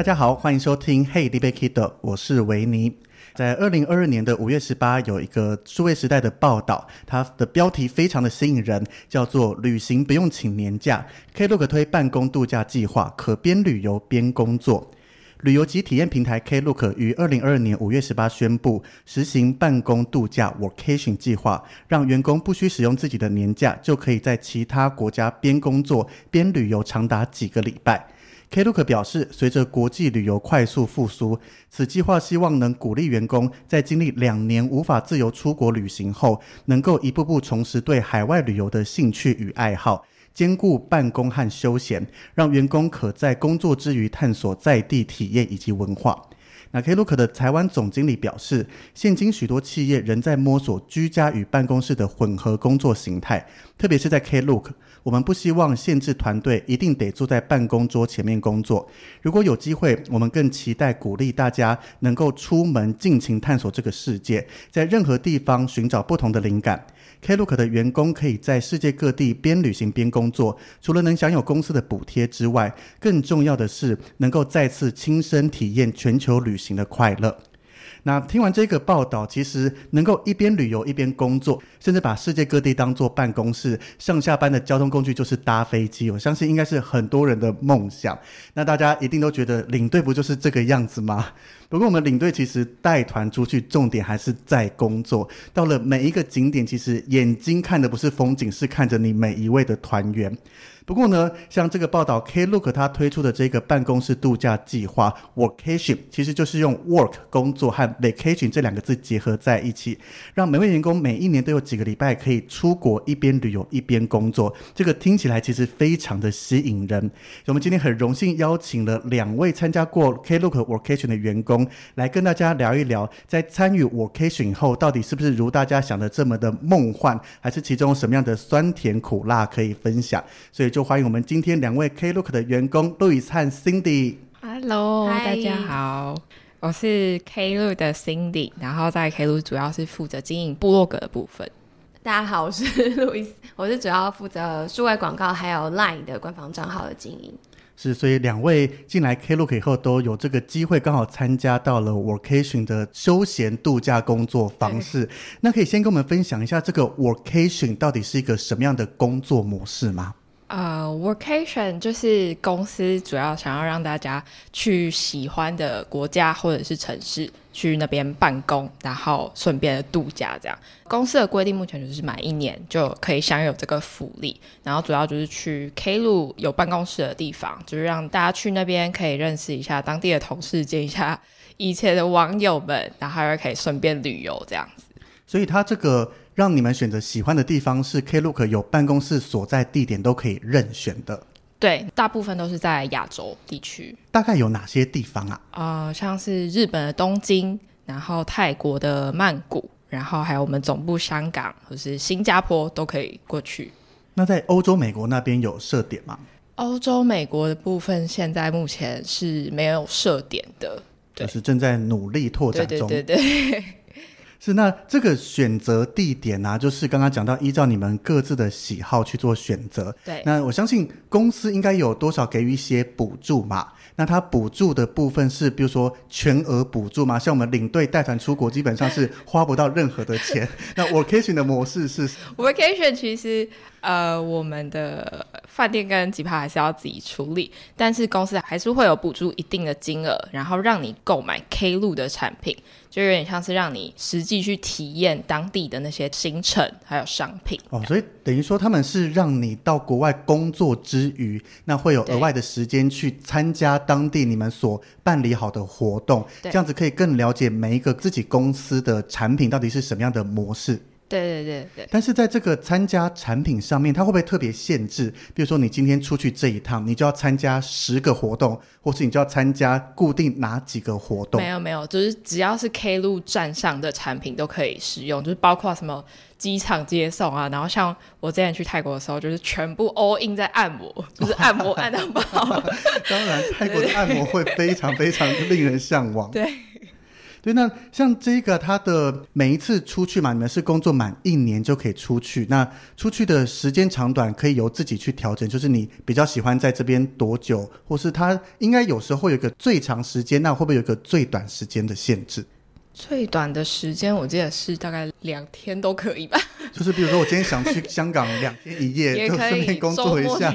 大家好，欢迎收听《Hey 尼贝 Kido》，我是维尼。在二零二二年的五月十八，有一个数位时代的报道，它的标题非常的吸引人，叫做“旅行不用请年假，Klook 推办公度假计划，可边旅游边工作”。旅游及体验平台 Klook 于二零二二年五月十八宣布，实行办公度假 Workation 计划，让员工不需使用自己的年假，就可以在其他国家边工作边旅游，长达几个礼拜。Klook 表示，随着国际旅游快速复苏，此计划希望能鼓励员工在经历两年无法自由出国旅行后，能够一步步重拾对海外旅游的兴趣与爱好，兼顾办公和休闲，让员工可在工作之余探索在地体验以及文化。那 Klook 的台湾总经理表示，现今许多企业仍在摸索居家与办公室的混合工作形态，特别是在 Klook。我们不希望限制团队一定得坐在办公桌前面工作。如果有机会，我们更期待鼓励大家能够出门尽情探索这个世界，在任何地方寻找不同的灵感。Klook 的员工可以在世界各地边旅行边工作，除了能享有公司的补贴之外，更重要的是能够再次亲身体验全球旅行的快乐。那听完这个报道，其实能够一边旅游一边工作，甚至把世界各地当做办公室，上下班的交通工具就是搭飞机。我相信应该是很多人的梦想。那大家一定都觉得领队不就是这个样子吗？不过我们领队其实带团出去，重点还是在工作。到了每一个景点，其实眼睛看的不是风景，是看着你每一位的团员。不过呢，像这个报道，Klook 他推出的这个办公室度假计划 Workation，其实就是用 work 工作和 vacation 这两个字结合在一起，让每位员工每一年都有几个礼拜可以出国一边旅游一边工作。这个听起来其实非常的吸引人。我们今天很荣幸邀请了两位参加过 Klook Workation 的员工，来跟大家聊一聊，在参与 Workation 后，到底是不是如大家想的这么的梦幻，还是其中什么样的酸甜苦辣可以分享？所以就。欢迎我们今天两位 Klook 的员工路易斯和 Cindy。Hello，大家好，我是 Klook 的 Cindy，然后在 Klook 主要是负责经营部落格的部分。大家好，我是路易斯，我是主要负责数位广告还有 Line 的官方账号的经营。是，所以两位进来 Klook 以后都有这个机会，刚好参加到了 Workation 的休闲度假工作方式。那可以先跟我们分享一下这个 Workation 到底是一个什么样的工作模式吗？呃、uh，Workation 就是公司主要想要让大家去喜欢的国家或者是城市去那边办公，然后顺便的度假这样。公司的规定目前就是满一年就可以享有这个福利，然后主要就是去 K 路有办公室的地方，就是让大家去那边可以认识一下当地的同事，见一下以前的网友们，然后还可以顺便旅游这样子。所以他这个。让你们选择喜欢的地方是 Klook 有办公室所在地点都可以任选的。对，大部分都是在亚洲地区。大概有哪些地方啊？啊、呃，像是日本的东京，然后泰国的曼谷，然后还有我们总部香港或是新加坡都可以过去。那在欧洲、美国那边有设点吗？欧洲、美国的部分现在目前是没有设点的，就是正在努力拓展中。对对对对。是，那这个选择地点呢、啊，就是刚刚讲到依照你们各自的喜好去做选择。对，那我相信公司应该有多少给予一些补助嘛？那它补助的部分是，比如说全额补助嘛？像我们领队带团出国，基本上是花不到任何的钱。那 vacation 的模式是 vacation 其实呃，我们的饭店跟机票还是要自己处理，但是公司还是会有补助一定的金额，然后让你购买 Klook 的产品。就有点像是让你实际去体验当地的那些行程，还有商品哦，所以等于说他们是让你到国外工作之余，那会有额外的时间去参加当地你们所办理好的活动，这样子可以更了解每一个自己公司的产品到底是什么样的模式。对对对对，但是在这个参加产品上面，它会不会特别限制？比如说，你今天出去这一趟，你就要参加十个活动，或是你就要参加固定哪几个活动？没有没有，就是只要是 Klook 站上的产品都可以使用，就是包括什么机场接送啊，然后像我之前去泰国的时候，就是全部 all in 在按摩，就是 按摩按到爆。当然，泰国的按摩会非常非常令人向往。对。对，那像这个，他的每一次出去嘛，你们是工作满一年就可以出去。那出去的时间长短可以由自己去调整，就是你比较喜欢在这边多久，或是他应该有时候会有一个最长时间，那会不会有一个最短时间的限制？最短的时间，我记得是大概两天都可以吧。就是比如说，我今天想去香港两天一夜，就顺便工作一下。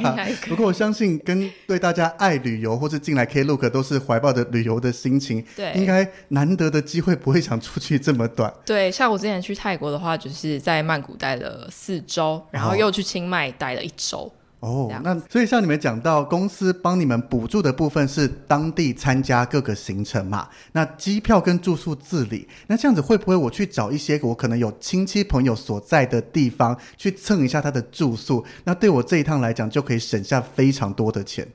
不过我相信，跟对大家爱旅游或是进来 Klook 都是怀抱着旅游的心情，对，应该难得的机会不会想出去这么短。对，像我之前去泰国的话，就是在曼谷待了四周，然后又去清迈待了一周。哦，那所以像你们讲到公司帮你们补助的部分是当地参加各个行程嘛？那机票跟住宿自理，那这样子会不会我去找一些我可能有亲戚朋友所在的地方去蹭一下他的住宿？那对我这一趟来讲就可以省下非常多的钱。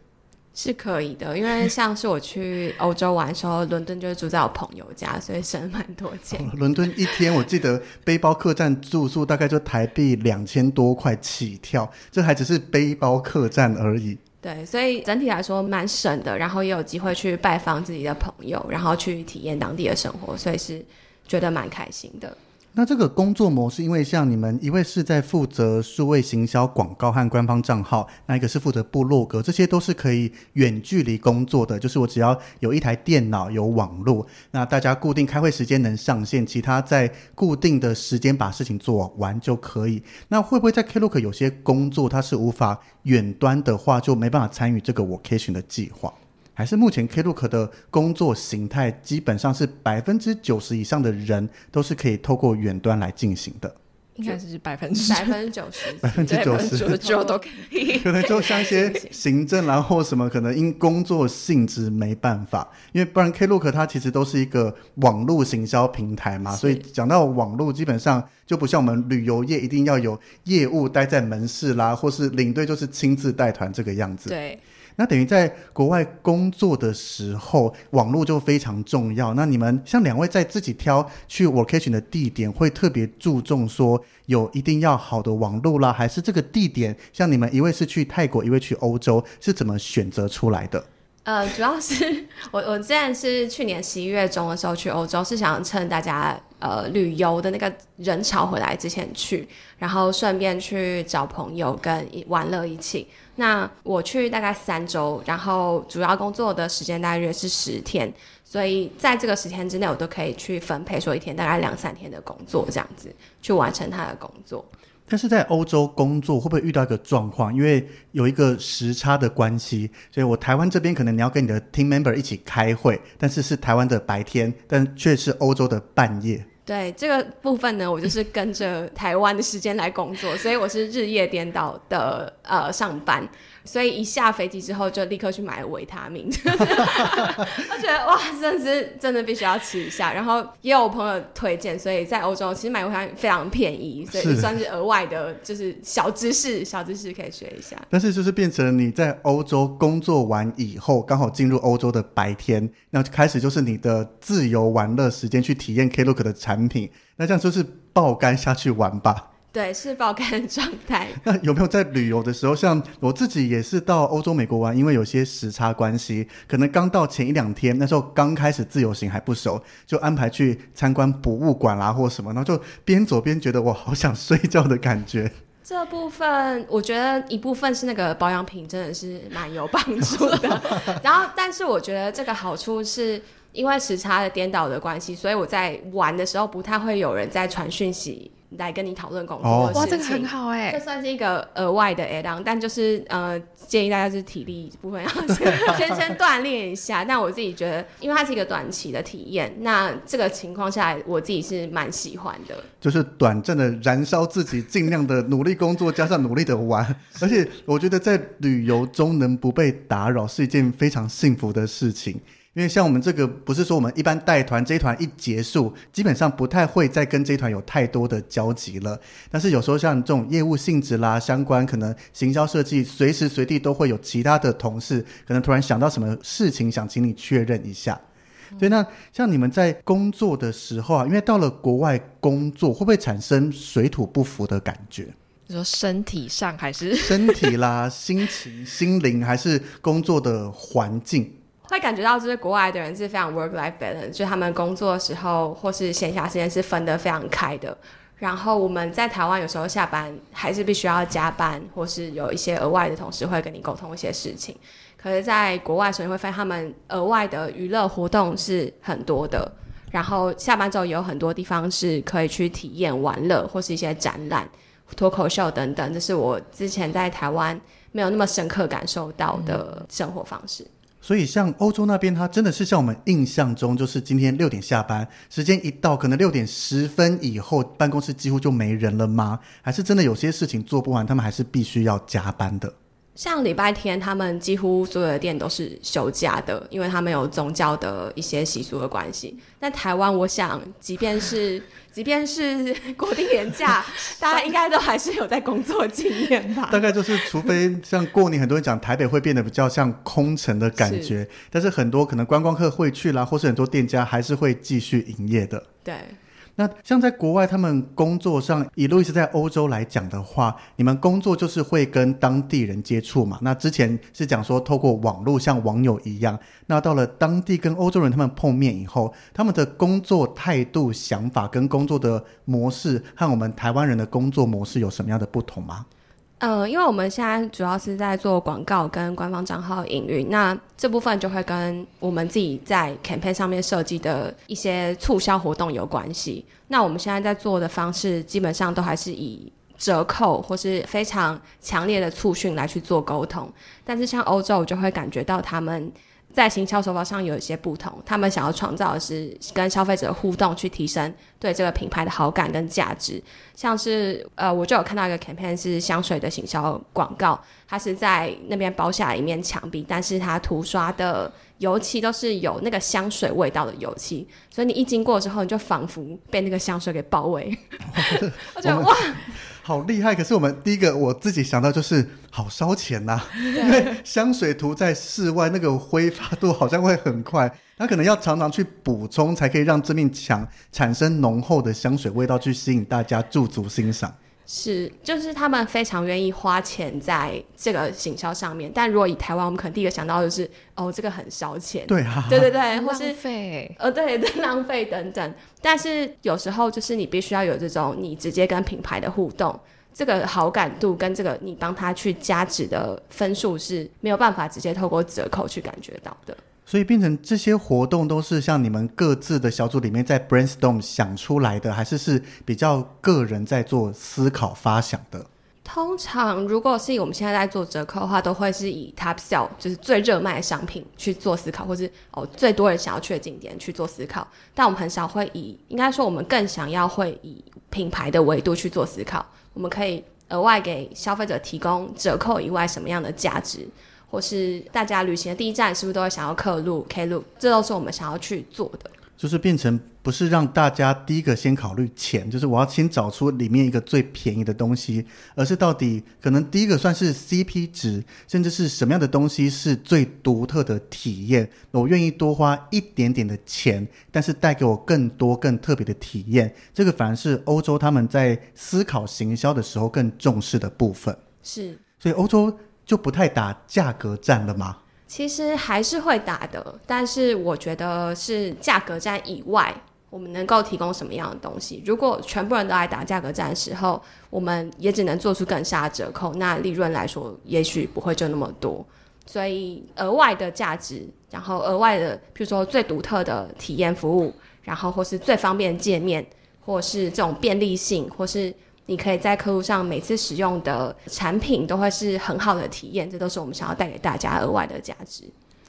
是可以的，因为像是我去欧洲玩的时候，伦敦就是住在我朋友家，所以省蛮多钱。哦，伦敦一天我记得背包客栈住宿大概就台币两千多块起跳，这还只是背包客栈而已。对，所以整体来说蛮省的，然后也有机会去拜访自己的朋友，然后去体验当地的生活，所以是觉得蛮开心的。那这个工作模式，因为像你们一位是在负责数位行销广告和官方账号，那一个是负责部落格，这些都是可以远距离工作的。就是我只要有一台电脑、有网络，那大家固定开会时间能上线，其他在固定的时间把事情做完就可以。那会不会在 Klook 有些工作它是无法远端的话，就没办法参与这个 Vocation 的计划？还是目前 Klook 的工作形态，基本上是百分之九十以上的人都是可以透过远端来进行的，应该是百分之百分之九十，百分之九十九十九都可以。可能就像一些行政，然后什么可能因工作性质没办法，因为不然 Klook 它其实都是一个网络行销平台嘛，所以讲到网络，基本上就不像我们旅游业一定要有业务待在门市啦，或是领队就是亲自带团这个样子。对。那等于在国外工作的时候，网络就非常重要。那你们像两位在自己挑去 vocation 的地点，会特别注重说有一定要好的网络啦，还是这个地点？像你们一位是去泰国，一位去欧洲，是怎么选择出来的？呃，主要是 我我之前是去年十一月中的时候去欧洲，是想趁大家呃旅游的那个人潮回来之前去，然后顺便去找朋友跟玩乐一起。那我去大概三周，然后主要工作的时间大约是十天，所以在这个十天之内，我都可以去分配说一天大概两三天的工作，这样子去完成他的工作。但是在欧洲工作会不会遇到一个状况？因为有一个时差的关系，所以我台湾这边可能你要跟你的 team member 一起开会，但是是台湾的白天，但却是欧洲的半夜。对，这个部分呢，我就是跟着台湾的时间来工作，所以我是日夜颠倒的呃上班。所以一下飞机之后，就立刻去买维他命。我觉得哇，真的是真的必须要吃一下。然后也有朋友推荐，所以在欧洲其实买维他命非常便宜，所以算是额外的，就是小知识，小知识可以学一下。但是就是变成你在欧洲工作完以后，刚好进入欧洲的白天，那开始就是你的自由玩乐时间，去体验 Klook 的产品。那这样就是爆肝下去玩吧。对，是爆肝的状态。那有没有在旅游的时候，像我自己也是到欧洲、美国玩，因为有些时差关系，可能刚到前一两天，那时候刚开始自由行还不熟，就安排去参观博物馆啦或什么，然后就边走边觉得我好想睡觉的感觉。这部分我觉得一部分是那个保养品真的是蛮有帮助的，然后但是我觉得这个好处是因为时差的颠倒的关系，所以我在玩的时候不太会有人在传讯息。来跟你讨论工作哇，这个很好哎，这算是一个额外的 add on，但就是呃，建议大家就是体力部分要先先先锻炼一下。但我自己觉得，因为它是一个短期的体验，那这个情况下来，我自己是蛮喜欢的，就是短暂的燃烧自己，尽量的努力工作，加上努力的玩，而且我觉得在旅游中能不被打扰是一件非常幸福的事情。因为像我们这个，不是说我们一般带团，这一团一结束，基本上不太会再跟这一团有太多的交集了。但是有时候像这种业务性质啦，相关可能行销设计，随时随地都会有其他的同事，可能突然想到什么事情，想请你确认一下。对，那像你们在工作的时候啊，因为到了国外工作，会不会产生水土不服的感觉？你说身体上还是身体啦，心情、心灵，还是工作的环境？会感觉到，就是国外的人是非常 work life balance，就他们工作的时候或是闲暇时间是分得非常开的。然后我们在台湾有时候下班还是必须要加班，或是有一些额外的同事会跟你沟通一些事情。可是，在国外的时候，你会发现他们额外的娱乐活动是很多的。然后下班之后也有很多地方是可以去体验玩乐，或是一些展览、脱口秀等等。这是我之前在台湾没有那么深刻感受到的生活方式。所以，像欧洲那边，它真的是像我们印象中，就是今天六点下班，时间一到，可能六点十分以后，办公室几乎就没人了吗？还是真的有些事情做不完，他们还是必须要加班的？像礼拜天，他们几乎所有的店都是休假的，因为他们有宗教的一些习俗的关系。那台湾，我想，即便是 即便是 国定年假，大家应该都还是有在工作经验吧？大概就是，除非像过年，很多人讲台北会变得比较像空城的感觉，是但是很多可能观光客会去啦，或是很多店家还是会继续营业的。对。那像在国外，他们工作上，以路易斯在欧洲来讲的话，你们工作就是会跟当地人接触嘛？那之前是讲说透过网络像网友一样，那到了当地跟欧洲人他们碰面以后，他们的工作态度、想法跟工作的模式和我们台湾人的工作模式有什么样的不同吗？呃，因为我们现在主要是在做广告跟官方账号营运，那这部分就会跟我们自己在 campaign 上面设计的一些促销活动有关系。那我们现在在做的方式，基本上都还是以折扣或是非常强烈的促讯来去做沟通。但是像欧洲，我就会感觉到他们。在行销手法上有一些不同，他们想要创造的是跟消费者互动，去提升对这个品牌的好感跟价值。像是呃，我就有看到一个 campaign 是香水的行销广告，它是在那边包下一面墙壁，但是它涂刷的油漆都是有那个香水味道的油漆，所以你一经过之后，你就仿佛被那个香水给包围。我觉得哇！好厉害！可是我们第一个我自己想到就是好烧钱呐、啊，因为香水涂在室外，那个挥发度好像会很快，它可能要常常去补充，才可以让这面墙产生浓厚的香水味道，去吸引大家驻足欣赏。是，就是他们非常愿意花钱在这个行销上面。但如果以台湾，我们可能第一个想到的就是，哦，这个很烧钱，对啊，对对对，或是浪费，呃，对，浪费等等。但是有时候就是你必须要有这种你直接跟品牌的互动，这个好感度跟这个你帮他去加值的分数是没有办法直接透过折扣去感觉到的。所以变成这些活动都是像你们各自的小组里面在 brainstorm 想出来的，还是是比较个人在做思考发想的？通常如果是以我们现在在做折扣的话，都会是以 top sell 就是最热卖的商品去做思考，或是哦最多人想要去的景点去做思考。但我们很少会以，应该说我们更想要会以品牌的维度去做思考。我们可以额外给消费者提供折扣以外什么样的价值？或是大家旅行的第一站是不是都会想要刻录 Klook？这都是我们想要去做的。就是变成不是让大家第一个先考虑钱，就是我要先找出里面一个最便宜的东西，而是到底可能第一个算是 CP 值，甚至是什么样的东西是最独特的体验，我愿意多花一点点的钱，但是带给我更多更特别的体验。这个反而是欧洲他们在思考行销的时候更重视的部分。是，所以欧洲就不太打价格战了吗？其实还是会打的，但是我觉得是价格战以外，我们能够提供什么样的东西？如果全部人都来打价格战的时候，我们也只能做出更大的折扣，那利润来说也许不会就那么多。所以额外的价值，然后额外的，比如说最独特的体验服务，然后或是最方便界面，或是这种便利性，或是。你可以在客户上每次使用的产品都会是很好的体验，这都是我们想要带给大家额外的价值。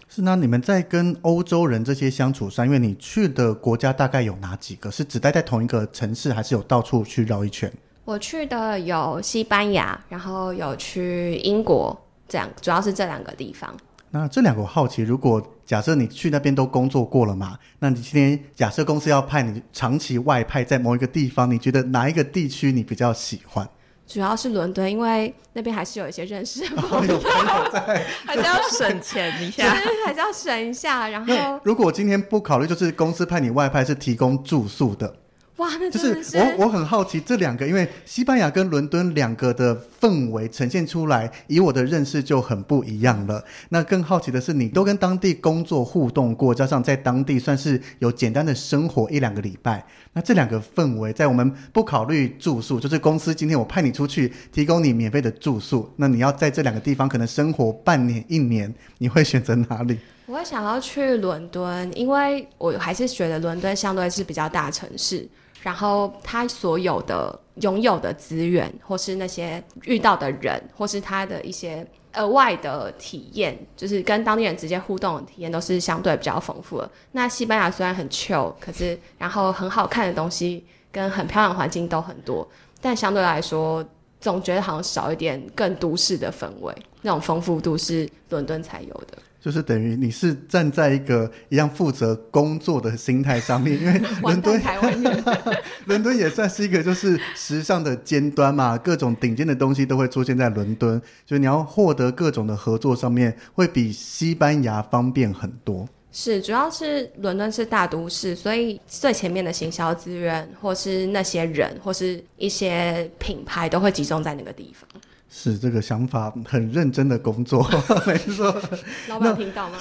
是那你们在跟欧洲人这些相处上，因为你去的国家大概有哪几个？是只待在同一个城市，还是有到处去绕一圈？我去的有西班牙，然后有去英国，这样主要是这两个地方。那这两个我好奇，如果假设你去那边都工作过了嘛，那你今天假设公司要派你长期外派在某一个地方，你觉得哪一个地区你比较喜欢？主要是伦敦，因为那边还是有一些认识的朋友，哦、还是要省钱一下，还是要省一下。然后，如果今天不考虑，就是公司派你外派是提供住宿的。哇，那是，就是我我很好奇这两个，因为西班牙跟伦敦两个的氛围呈现出来，以我的认识就很不一样了。那更好奇的是，你都跟当地工作互动过，加上在当地算是有简单的生活一两个礼拜。那这两个氛围，在我们不考虑住宿，就是公司今天我派你出去提供你免费的住宿，那你要在这两个地方可能生活半年一年，你会选择哪里？我会想要去伦敦，因为我还是觉得伦敦相对是比较大城市。然后他所有的拥有的资源，或是那些遇到的人，或是他的一些额外的体验，就是跟当地人直接互动的体验，都是相对比较丰富的。那西班牙虽然很 chill，可是然后很好看的东西跟很漂亮环境都很多，但相对来说，总觉得好像少一点更都市的氛围，那种丰富度是伦敦才有的。就是等于你是站在一个一样负责工作的心态上面，因为 伦敦台湾人，伦敦也算是一个就是时尚的尖端嘛，各种顶尖的东西都会出现在伦敦，所以你要获得各种的合作上面会比西班牙方便很多。是，主要是伦敦是大都市，所以最前面的行销资源，或是那些人，或是一些品牌都会集中在那个地方。是这个想法很认真的工作，没错。老板听到吗？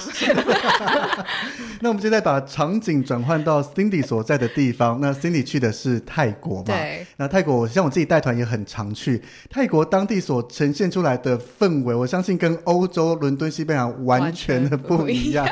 那我们现在把场景转换到 Cindy 所在的地方。那 Cindy 去的是泰国嘛？对。那泰国，像我自己带团也很常去。泰国当地所呈现出来的氛围，我相信跟欧洲伦敦、西班牙完全的不一样。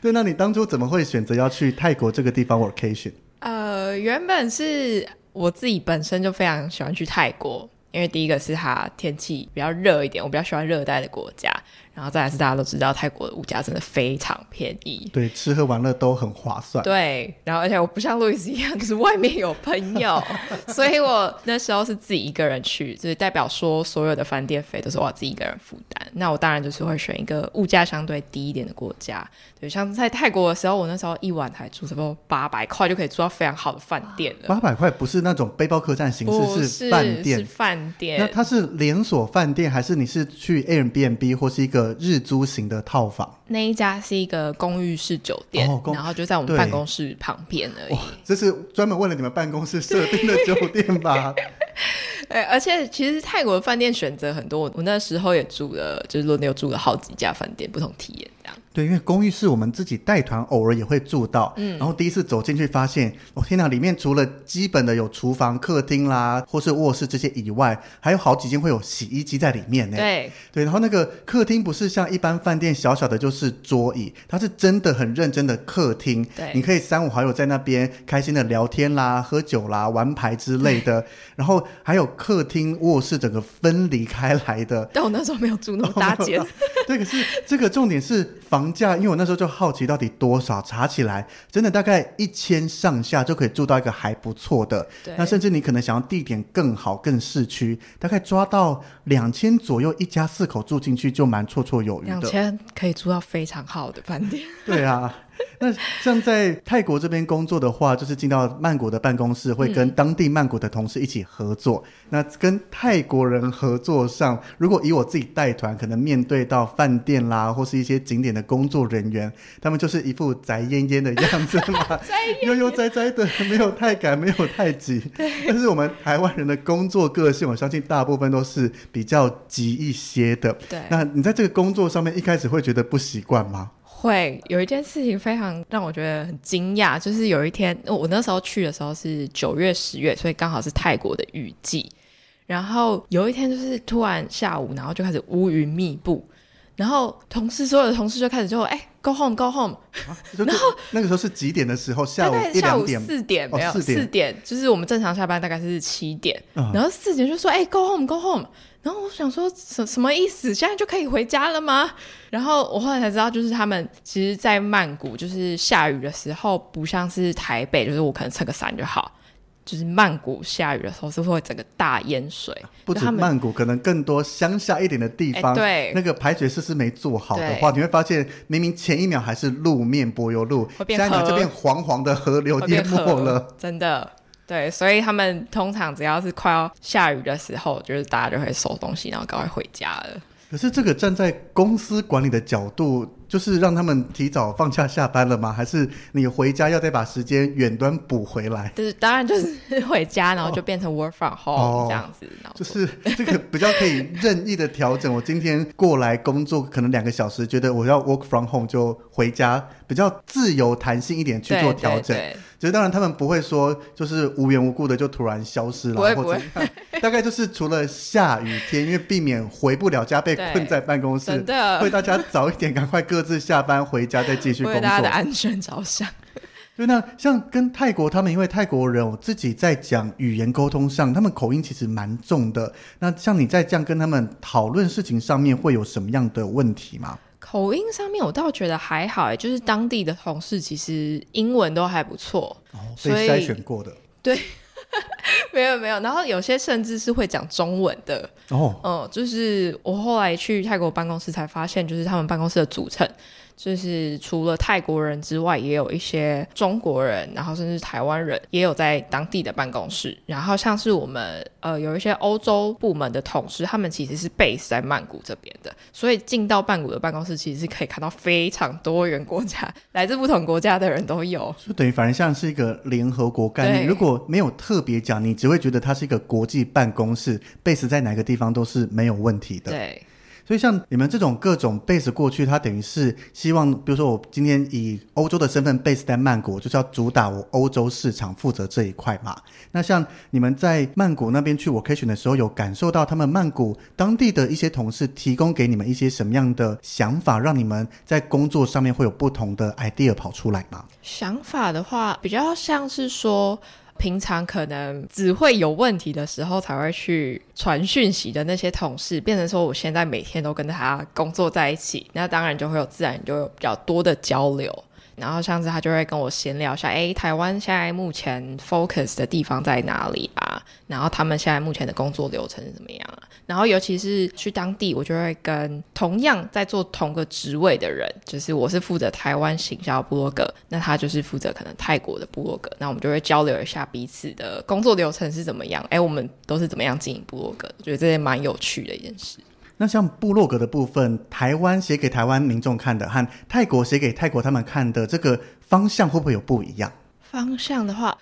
对，那你当初怎么会选择要去泰国这个地方 vacation？呃，原本是我自己本身就非常喜欢去泰国。因为第一个是它天气比较热一点，我比较喜欢热带的国家。然后再来是大家都知道泰国的物价真的非常便宜，对，吃喝玩乐都很划算。对，然后而且我不像路易斯一样，就是外面有朋友，所以我那时候是自己一个人去，就是代表说所有的饭店费都是我自己一个人负担。那我当然就是会选一个物价相对低一点的国家。对，像在泰国的时候，我那时候一晚才住差不多八百块就可以住到非常好的饭店了。八百块不是那种背包客栈形式，是饭店，是饭店。那它是连锁饭店，还是你是去 Airbnb 或是一个？日租型的套房，那一家是一个公寓式酒店，哦、然后就在我们办公室旁边而已。这是专门为了你们办公室设定的酒店吧？对，而且其实泰国的饭店选择很多，我那时候也住了，就是轮流住了好几家饭店，不同体验这样。对，因为公寓是我们自己带团偶尔也会住到，嗯，然后第一次走进去发现，哦天哪，里面除了基本的有厨房、客厅啦，或是卧室这些以外，还有好几间会有洗衣机在里面呢。对，对，然后那个客厅不是像一般饭店小小的就是桌椅，它是真的很认真的客厅，对，你可以三五好友在那边开心的聊天啦、喝酒啦、玩牌之类的，然后还有客厅、卧室整个分离开来的。但我那时候没有住那么大间，对，可是这个重点是房。房价，因为我那时候就好奇到底多少，查起来真的大概一千上下就可以住到一个还不错的。对，那甚至你可能想要地点更好、更市区，大概抓到两千左右，一家四口住进去就蛮绰绰有余的。两千可以住到非常好的饭店。对啊，那像在泰国这边工作的话，就是进到曼谷的办公室，会跟当地曼谷的同事一起合作。嗯、那跟泰国人合作上，如果以我自己带团，可能面对到饭店啦，或是一些景点的工作人员，他们就是一副宅烟烟的样子嘛，悠悠哉哉的，没有太赶，没有太急。但是我们台湾人的工作个性，我相信大部分都是比较急一些的。对，那你在这个工作上面一开始会觉得不习惯吗？会有一件事情非常让我觉得很惊讶，就是有一天我那时候去的时候是九月十月，所以刚好是泰国的雨季。然后有一天就是突然下午，然后就开始乌云密布，然后同事所有的同事就开始就哎，go home go home，啊，然后那个时候是几点的时候？下午一两点？四点没有？哦，四点，点就是我们正常下班大概是七点，嗯，然后四点就说哎，go home go home。然后我想说什什么意思？现在就可以回家了吗？然后我后来才知道，就是他们其实，在曼谷就是下雨的时候，不像是台北，就是我可能撑个伞就好。就是曼谷下雨的时候，是会整个大淹水。不止曼谷，可能更多乡下一点的地方，对那个排水设施没做好的话，你会发现明明前一秒还是路面柏油路，现在你这边黄黄的河流淹没了，真的。对，所以他们通常只要是快要下雨的时候，就是大家就会收东西，然后赶快回家了。可是这个站在公司管理的角度，就是让他们提早放假下班了吗？还是你回家要再把时间远端补回来？就是当然就是回家，然后就变成 work from home 这样子。哦，就是这个比较可以任意的调整。我今天过来工作可能两个小时，觉得我要 work from home 就回家，比较自由弹性一点去做调整。其实当然他们不会说就是无缘无故的就突然消失了，不会不会，大概就是除了下雨天，因为避免回不了家被困在办公室，真的会大家早一点赶快各自下班回家再继续工作，为大家的安全着想。对，那像跟泰国他们，因为泰国人我自己在讲语言沟通上，他们口音其实蛮重的。那像你在这样跟他们讨论事情上面，会有什么样的问题吗？口音上面我倒觉得还好哎，就是当地的同事其实英文都还不错，哦，被筛选过的。对，没有没有，然后有些甚至是会讲中文的哦，嗯，就是我后来去泰国办公室才发现，就是他们办公室的组成。就是除了泰国人之外，也有一些中国人，然后甚至台湾人也有在当地的办公室。然后像是我们呃有一些欧洲部门的同事，他们其实是 base 在曼谷这边的，所以进到曼谷的办公室，其实是可以看到非常多元国家，来自不同国家的人都有。就等于反而像是一个联合国概念。如果没有特别讲，你只会觉得它是一个国际办公室，base 在哪个地方都是没有问题的。对。所以像你们这种各种 base 过去，它等于是希望，比如说我今天以欧洲的身份 base 在曼谷，就是要主打我欧洲市场，负责这一块嘛。那像你们在曼谷那边去 vacation 的时候，有感受到他们曼谷当地的一些同事提供给你们一些什么样的想法，让你们在工作上面会有不同的 idea 跑出来吗？想法的话，比较像是说。平常可能只会有问题的时候才会去传讯息的那些同事，变成说我现在每天都跟他工作在一起，那当然就会有自然就有比较多的交流。然后上次他就会跟我闲聊一下，哎，台湾现在目前 focus 的地方在哪里啊？然后他们现在目前的工作流程是怎么样啊？然后尤其是去当地，我就会跟同样在做同个职位的人，就是我是负责台湾行销部落格，那他就是负责可能泰国的部落格，那我们就会交流一下彼此的工作流程是怎么样，哎，我们都是怎么样经营部落格，我觉得这也蛮有趣的一件事。那像部落格的部分，台湾写给台湾民众看的和泰国写给泰国他们看的这个方向会不会有不一样？方向的话。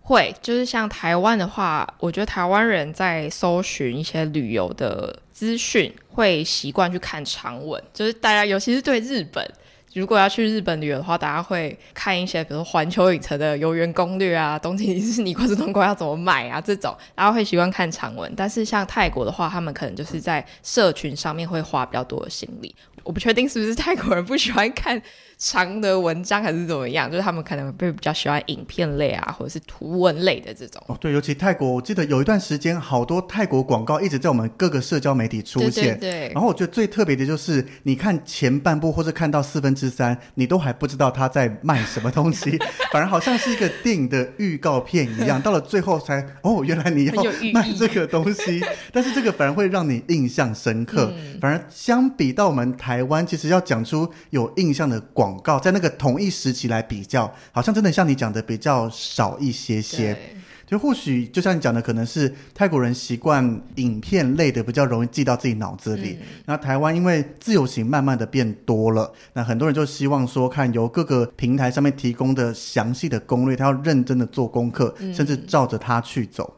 会，就是像台湾的话，我觉得台湾人在搜寻一些旅游的资讯，会习惯去看长文。就是大家，尤其是对日本，如果要去日本旅游的话，大家会看一些，比如说环球影城的游园攻略啊，东京迪士尼、关东通关要怎么买啊，这种大家会习惯看长文。但是像泰国的话，他们可能就是在社群上面会花比较多的心力。我不确定是不是泰国人不喜欢看。长的文章还是怎么样？就是他们可能会比较喜欢影片类啊，或者是图文类的这种。哦，对，尤其泰国，我记得有一段时间，好多泰国广告一直在我们各个社交媒体出现。对，对，对。然后我觉得最特别的就是，你看前半部或者看到四分之三，你都还不知道他在卖什么东西，反而好像是一个电影的预告片一样。到了最后才哦，原来你要卖这个东西。但是这个反而会让你印象深刻。嗯、反而相比到我们台台湾其实要讲出有印象的广告，在那个同一时期来比较，好像真的像你讲的比较少一些些。就或许就像你讲的，可能是泰国人习惯影片类的比较容易记到自己脑子里。嗯、那台湾因为自由行慢慢的变多了，那很多人就希望说看由各个平台上面提供的详细的攻略，他要认真的做功课，嗯、甚至照着他去走。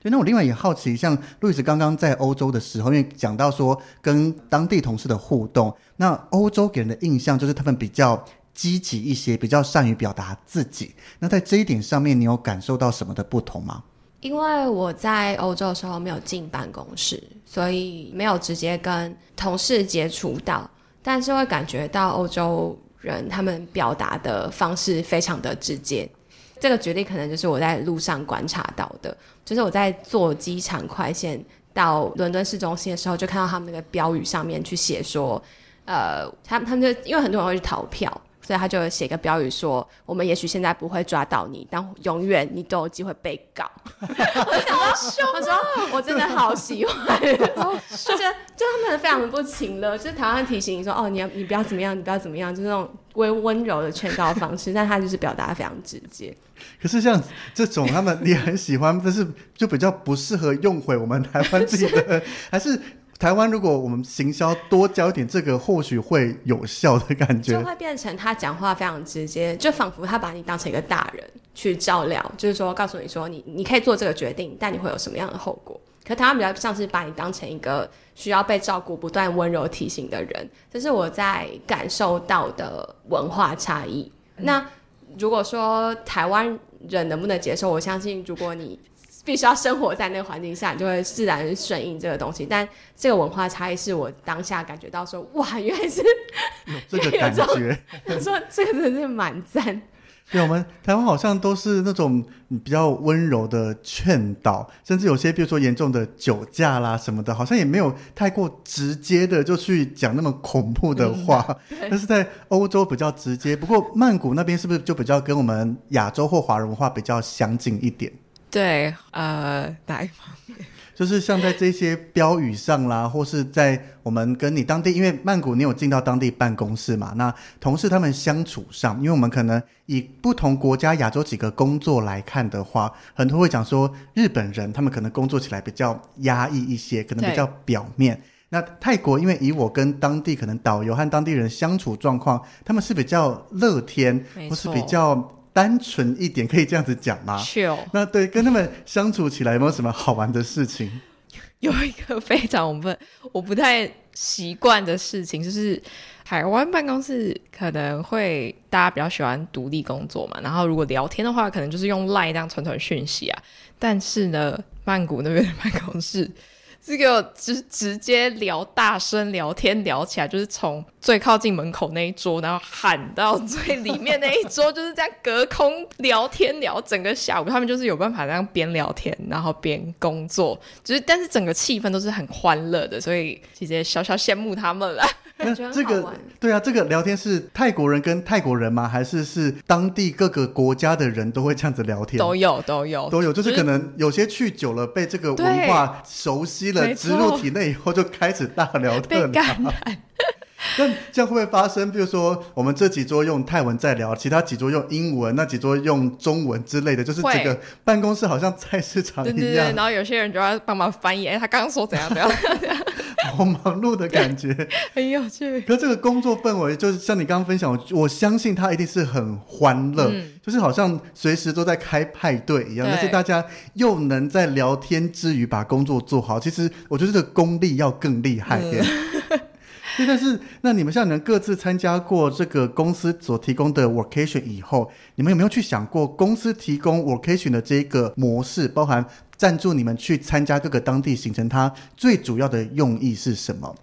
对，那我另外也好奇，像路易斯刚刚在欧洲的时候，因为讲到说跟当地同事的互动，那欧洲给人的印象就是他们比较。积极一些，比较善于表达自己。那在这一点上面，你有感受到什么的不同吗？因为我在欧洲的时候没有进办公室，所以没有直接跟同事接触到，但是会感觉到欧洲人他们表达的方式非常的直接。这个决定可能就是我在路上观察到的，就是我在坐机场快线到伦敦市中心的时候，就看到他们那个标语上面去写说，呃，他们他们就因为很多人会去逃票。所以他就写个标语说：“我们也许现在不会抓到你，但永远你都有机会被告。”我想说，我说我真的好喜欢，就就他们非常的不情了，就是台湾提醒你说：“哦，你要你不要怎么样，你不要怎么样。”就是那种微温柔的劝告方式，但他就是表达的非常直接。可是像这种他们你很喜欢，但是就比较不适合用回我们台湾自己的，还是？台湾，如果我们行销多教一点这个，或许会有效的感觉，就会变成他讲话非常直接，就仿佛他把你当成一个大人去照料，就是说告诉你说你你可以做这个决定，但你会有什么样的后果。可台湾比较像是把你当成一个需要被照顾、不断温柔提醒的人，这是我在感受到的文化差异。那如果说台湾人能不能接受，我相信如果你。必须要生活在那个环境下，你就会自然顺应这个东西。但这个文化差异是我当下感觉到说，哇，原来是这个 感觉。他 说这个真的是蛮赞。对，我们台湾好像都是那种比较温柔的劝导，甚至有些比如说严重的酒驾啦什么的，好像也没有太过直接的就去讲那么恐怖的话。嗯、但是在欧洲比较直接。不过曼谷那边是不是就比较跟我们亚洲或华人文化比较相近一点？对，呃，哪一方面？就是像在这些标语上啦，或是在我们跟你当地，因为曼谷你有进到当地办公室嘛，那同事他们相处上，因为我们可能以不同国家亚洲几个工作来看的话，很多会讲说日本人他们可能工作起来比较压抑一些，可能比较表面。那泰国，因为以我跟当地可能导游和当地人相处状况，他们是比较乐天，错或是比较。单纯一点，可以这样子讲吗？Chill。那对，跟他们相处起来有没有什么好玩的事情？有一个非常不我不太习惯的事情，就是台湾办公室可能会大家比较喜欢独立工作嘛，然后如果聊天的话，可能就是用 LINE 这样传传讯息啊。但是呢，曼谷那边的办公室。这个直直接聊，大声聊天聊起来，就是从最靠近门口那一桌，然后喊到最里面那一桌，就是这样隔空聊天聊整个下午。他们就是有办法这样边聊天，然后边工作，就是但是整个气氛都是很欢乐的，所以其实小小羡慕他们了。那这个对啊，这个聊天是泰国人跟泰国人吗？还是是当地各个国家的人都会这样子聊天？都有，都有，都有。就是可能有些去久了，被这个文化熟悉了，植入体内以后就开始大聊特聊。这样会不会发生？比如说，我们这几桌用泰文在聊，其他几桌用英文，那几桌用中文之类的，就是这个办公室好像菜市场一样。对对对，然后有些人就要帮忙翻译，哎，他刚刚说怎样怎样。好忙碌的感觉，很有趣。可是这个工作氛围，就是像你刚刚分享，我我相信他一定是很欢乐，嗯、就是好像随时都在开派对一样。但是大家又能在聊天之余把工作做好，其实我觉得这个功力要更厉害耶。嗯但是那你们像你们各自参加过这个公司所提供的 vacation 以后，你们有没有去想过公司提供 vacation 的这个模式，包含赞助你们去参加各个当地行程，它最主要的用意是什么？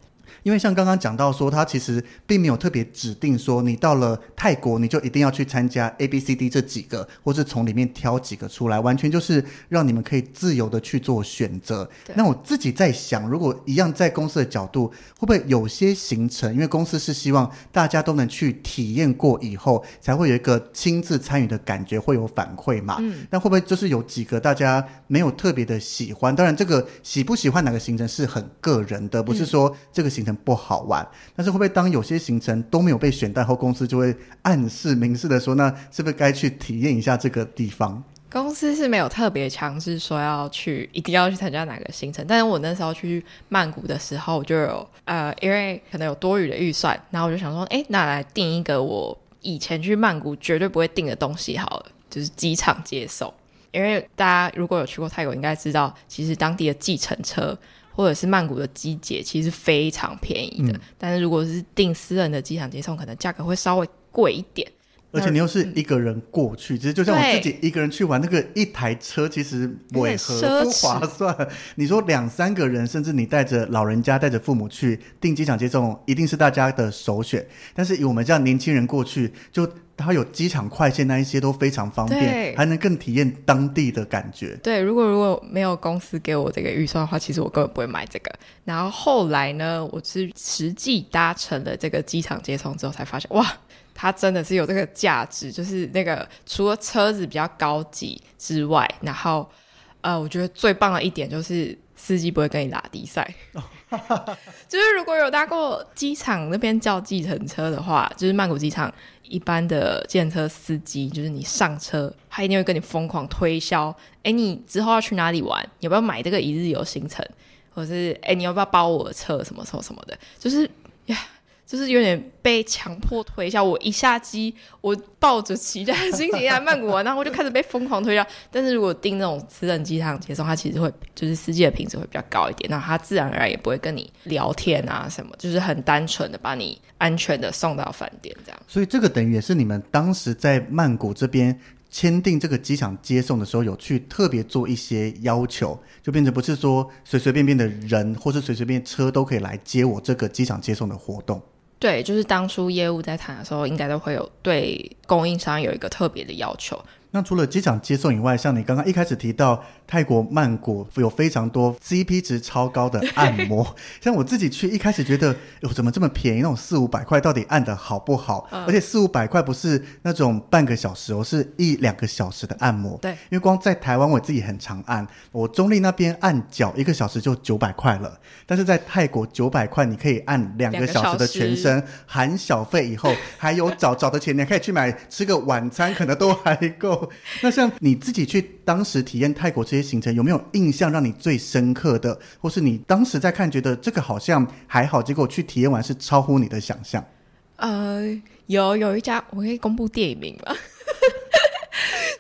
因为像刚刚讲到说，他其实并没有特别指定说，你到了泰国你就一定要去参加 A、B、C、D 这几个，或是从里面挑几个出来，完全就是让你们可以自由的去做选择。那我自己在想，如果一样在公司的角度，会不会有些行程，因为公司是希望大家都能去体验过以后，才会有一个亲自参与的感觉，会有反馈嘛？嗯。那会不会就是有几个大家没有特别的喜欢？当然，这个喜不喜欢哪个行程是很个人的，不是说这个行程。不好玩，但是会不会当有些行程都没有被选到后，公司就会暗示明示的说，那是不是该去体验一下这个地方？公司是没有特别强制说要去，一定要去参加哪个行程。但是我那时候去曼谷的时候，就有呃，因为可能有多余的预算，然后我就想说，哎，那来订一个我以前去曼谷绝对不会订的东西好了，就是机场接送。因为大家如果有去过泰国，应该知道，其实当地的计程车或者是曼谷的机捷其实非常便宜的。嗯、但是如果是订私人的机场接送，可能价格会稍微贵一点。而且你又是一个人过去，其实、嗯、就像我自己一个人去玩，那个一台车其实违和不划 算。你说两三个人，甚至你带着老人家、带着父母去订机场接送，一定是大家的首选。但是以我们这样年轻人过去，就它有机场快线那一些都非常方便，对还能更体验当地的感觉。对，如果如果没有公司给我这个预算的话，其实我根本不会买这个。然后后来呢，我是实际搭乘了这个机场接送之后，才发现哇。它真的是有这个价值，就是那个除了车子比较高级之外，然后呃，我觉得最棒的一点就是司机不会跟你打低赛。就是如果有搭过机场那边叫计程车的话，就是曼谷机场一般的建车司机，就是你上车，他一定会跟你疯狂推销，哎，你之后要去哪里玩？要不要买这个一日游行程？或者是哎，你要不要包我的车？什么什么什么的，就是呀。就是有点被强迫推销，我一下机，我抱着期待的心情来曼谷玩，然后我就开始被疯狂推销。但是如果订那种私人机场接送，他其实会就是司机的品质会比较高一点，那他自然而然也不会跟你聊天啊什么，就是很单纯的把你安全的送到饭店这样。所以这个等于也是你们当时在曼谷这边签订这个机场接送的时候，有去特别做一些要求，就变成不是说随随便便的人或是随随便车都可以来接我这个机场接送的活动。对，就是当初业务在谈的时候，应该都会有对供应商有一个特别的要求。那除了机场接送以外，像你刚刚一开始提到泰国曼谷有非常多 CP 值超高的按摩，像我自己去一开始觉得哟怎么这么便宜，那种四五百块到底按的好不好？嗯、而且四五百块不是那种半个小时哦，是一两个小时的按摩。对，因为光在台湾我自己很常按，我中立那边按脚一个小时就九百块了，但是在泰国九百块你可以按两个小时的全身，含小费以后还有找找的钱，你还可以去买吃个晚餐，可能都还够。那像你自己去当时体验泰国这些行程，有没有印象让你最深刻的，或是你当时在看觉得这个好像还好，结果去体验完是超乎你的想象？呃，有有一家我可以公布电影名吗？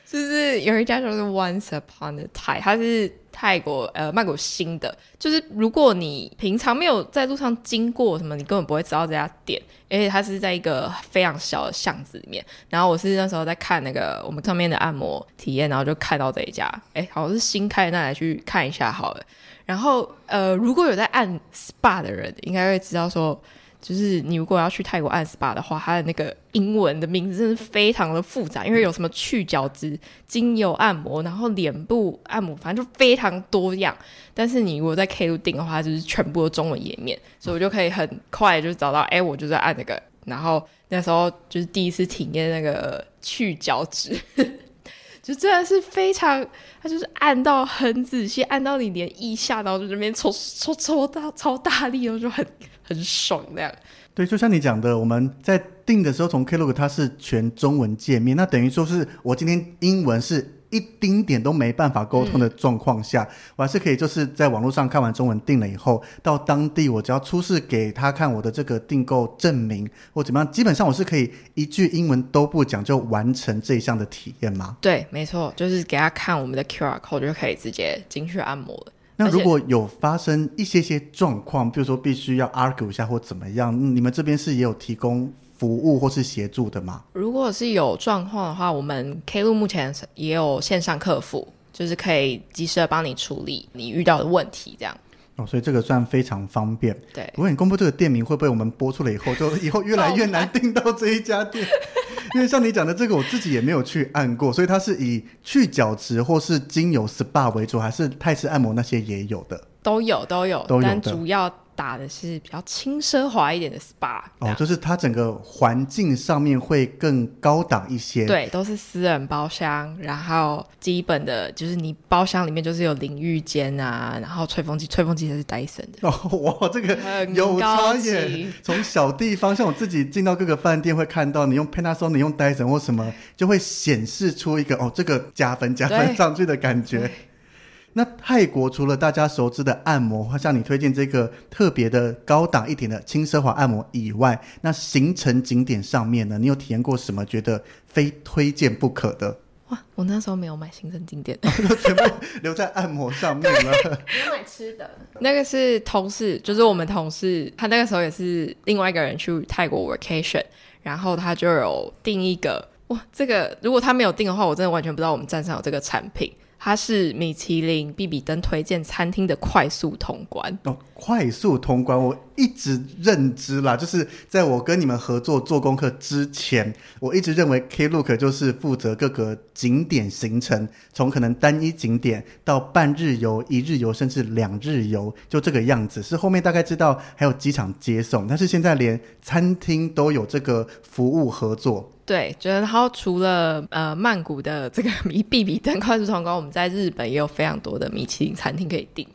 就是有一家就是 Once Upon a Thai，它是。泰国呃，曼谷新的，就是如果你平常没有在路上经过什么，你根本不会知道这家店，而且它是在一个非常小的巷子里面。然后我是那时候在看那个我们上面的按摩体验，然后就看到这一家，哎，好像是新开的，那来去看一下好了。然后呃，如果有在按 SPA 的人，应该会知道说。就是你如果要去泰国按 SPA 的话，它的那个英文的名字真是非常的复杂，因为有什么去角质、精油按摩，然后脸部按摩，反正就非常多样。但是你如果在 Klook 订的话，就是全部的中文页面，所以我就可以很快就找到，哎，我就在按那个。然后那时候就是第一次体验那个去角质，就真的是非常，它就是按到很仔细，按到你连腋下，然后就这边抽抽抽大超大力，然后就很。很爽那样，对，就像你讲的，我们在订的时候，从 Klook 它是全中文界面，那等于说是我今天英文是一丁点都没办法沟通的状况下，嗯、我还是可以就是在网络上看完中文订了以后，到当地我只要出示给他看我的这个订购证明或怎么样，基本上我是可以一句英文都不讲就完成这一项的体验吗？对，没错，就是给他看我们的 QR code 就可以直接进去按摩了。那如果有发生一些些状况，比如说必须要 argue 一下或怎么样，你们这边是也有提供服务或是协助的吗？如果是有状况的话，我们 Klook 目前也有线上客服，就是可以及时的帮你处理你遇到的问题，这样。哦，所以这个算非常方便。对，不过你公布这个店名会不会我们播出了以后，就 以后越来越难订到这一家店？因为像你讲的这个，我自己也没有去按过，所以它是以去角质或是精油 SPA 为主，还是泰式按摩那些也有的？都有，都有，都有。但主要打的是比较轻奢华一点的 SPA。哦，就是它整个环境上面会更高档一些。对，都是私人包厢，然后基本的就是你包厢里面就是有淋浴间啊，然后吹风机，吹风机还是戴森的。哦，哇，这个有差异。从小地方，像我自己进到各个饭店会看到，你用 Panasonic，你用戴森或什么，就会显示出一个哦，这个加分加分上去的感觉。那泰国除了大家熟知的按摩，或像你推荐这个特别的高档一点的轻奢华按摩以外，那行程景点上面呢，你有体验过什么觉得非推荐不可的？哇，我那时候没有买行程景点，全部留在按摩上面了。有买吃的，那个是同事，就是我们同事，他那个时候也是另外一个人去泰国 vacation，然后他就有订一个，哇，这个如果他没有订的话，我真的完全不知道我们站上有这个产品。它是米其林必比登推荐餐厅的快速通关哦，快速通关，我一直认知啦，就是在我跟你们合作做功课之前，我一直认为 Klook 就是负责各个景点行程，从可能单一景点到半日游、一日游，甚至两日游，就这个样子。是后面大概知道还有机场接送，但是现在连餐厅都有这个服务合作。对，觉得然后除了呃曼谷的这个米必 比登快速通关，我们在日本也有非常多的米其林餐厅可以订。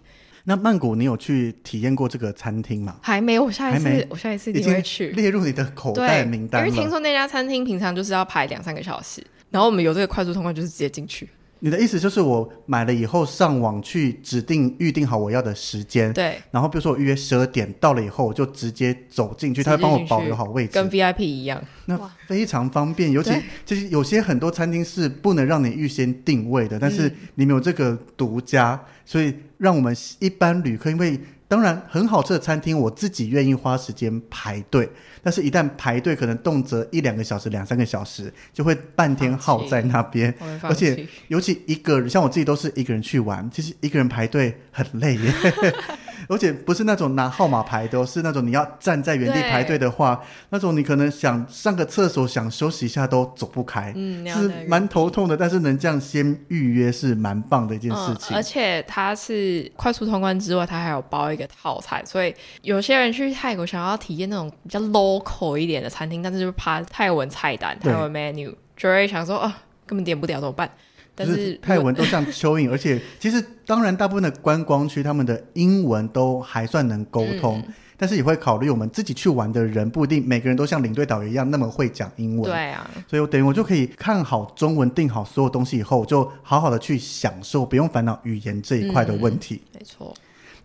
那曼谷你有去体验过这个餐厅吗？还没，我下一次我下一次一定会去。列入你的口袋名单。因为听说那家餐厅平常就是要排两三个小时，然后我们有这个快速通关，就是直接进去。你的意思就是我买了以后上网去指定预定好我要的时间，对，然后比如说我预约十二点到了以后，我就直接走进去，他会帮我保留好位置，跟 VIP 一样，那非常方便。尤其就是有些很多餐厅是不能让你预先定位的，但是你们有这个独家，所以让我们一般旅客因为。当然，很好吃的餐厅，我自己愿意花时间排队。但是，一旦排队，可能动辄一两个小时、两三个小时，就会半天耗在那边。而且，尤其一个人，像我自己都是一个人去玩，其实一个人排队很累耶。而且不是那种拿号码牌的，是那种你要站在原地排队的话，那种你可能想上个厕所、想休息一下都走不开，嗯，是蛮头痛的。但是能这样先预约是蛮棒的一件事情。嗯，而且它是快速通关之外，它还有包一个套餐，所以有些人去泰国想要体验那种比较 local 一点的餐厅，但是就怕泰文菜单、泰文 menu，就会想说啊，根本点不了怎么办？但是，是泰文都像蚯蚓，而且其实当然大部分的观光区他们的英文都还算能沟通，嗯，但是也会考虑我们自己去玩的人不一定每个人都像领队导游一样那么会讲英文。对啊，所以我等于我就可以看好中文，定好所有东西以后，就好好的去享受，不用烦恼语言这一块的问题。嗯，没错。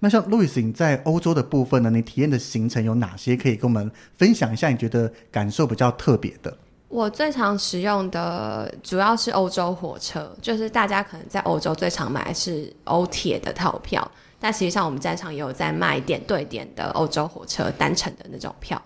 那像路易斯，你在欧洲的部分呢？你体验的行程有哪些？可以跟我们分享一下？你觉得感受比较特别的？我最常使用的主要是欧洲火车，就是大家可能在欧洲最常买的是欧铁的套票，但实际上我们站场也有在卖点对点的欧洲火车单程的那种票。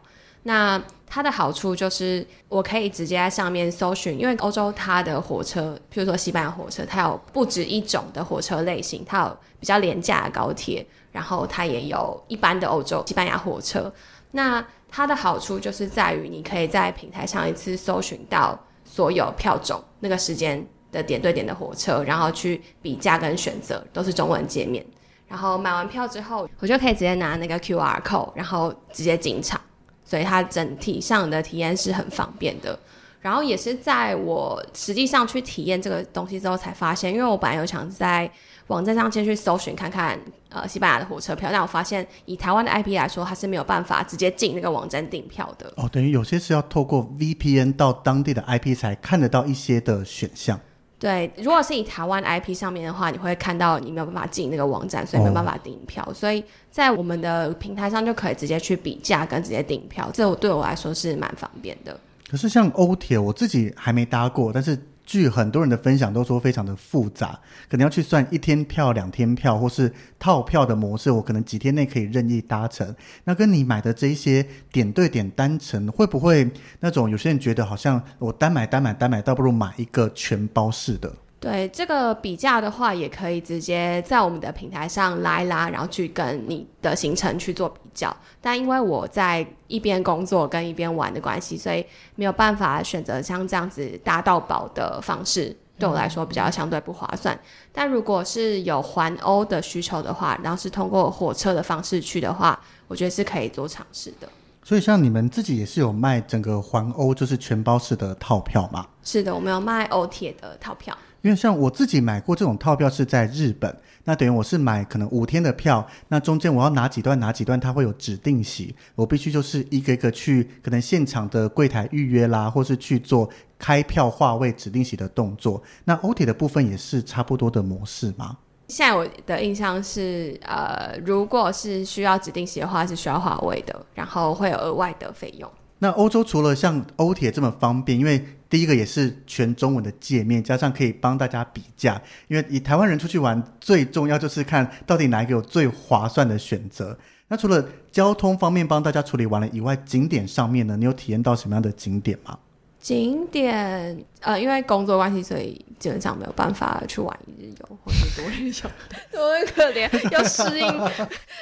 那它的好处就是我可以直接在上面搜寻，因为欧洲它的火车，譬如说西班牙火车，它有不止一种的火车类型，它有比较廉价的高铁，然后它也有一般的欧洲西班牙火车。那它的好处就是在于，你可以在平台上一次搜寻到所有票种、那个时间的点对点的火车，然后去比价跟选择，都是中文界面。然后买完票之后，我就可以直接拿那个 QR code，然后直接进场。所以它整体上的体验是很方便的。然后也是在我实际上去体验这个东西之后才发现，因为我本来有想在网站上先去搜寻看看，呃，西班牙的火车票，但我发现以台湾的 IP 来说，它是没有办法直接进那个网站订票的。哦，等于有些是要透过 VPN 到当地的 IP 才看得到一些的选项。对，如果是以台湾 IP 上面的话，你会看到你没有办法进那个网站，所以没有办法订票。所以在我们的平台上就可以直接去比价跟直接订票，这对我来说是蛮方便的。可是像欧铁，我自己还没搭过，但是。据很多人的分享都说非常的复杂，可能要去算一天票、两天票，或是套票的模式，我可能几天内可以任意搭乘。那跟你买的这一些点对点单程，会不会那种有些人觉得好像我单买单买单买，倒不如买一个全包式的？对，这个比价的话，也可以直接在我们的平台上拉一拉，然后去跟你的行程去做比较。但因为我在一边工作跟一边玩的关系，所以没有办法选择像这样子搭到宝的方式，对我来说比较相对不划算。但如果是有环欧的需求的话，然后是通过火车的方式去的话，我觉得是可以做尝试的。所以像你们自己也是有卖整个环欧，就是全包式的套票吗？是的，我们有卖欧铁的套票。因为像我自己买过这种套票是在日本，那等于我是买可能五天的票，那中间我要哪几段哪几段，它会有指定席，我必须就是一个一个去可能现场的柜台预约啦，或是去做开票划位指定席的动作。那欧铁的部分也是差不多的模式吗？现在我的印象是，呃，如果是需要指定席的话，是需要划位的，然后会有额外的费用。那欧洲除了像欧铁这么方便，因为第一个也是全中文的界面，加上可以帮大家比价。因为以台湾人出去玩，最重要就是看到底哪一个有最划算的选择。那除了交通方面帮大家处理完了以外，景点上面呢，你有体验到什么样的景点吗？景点，呃，因为工作关系，所以基本上没有办法去玩一日游或者多日游，多可怜，要适应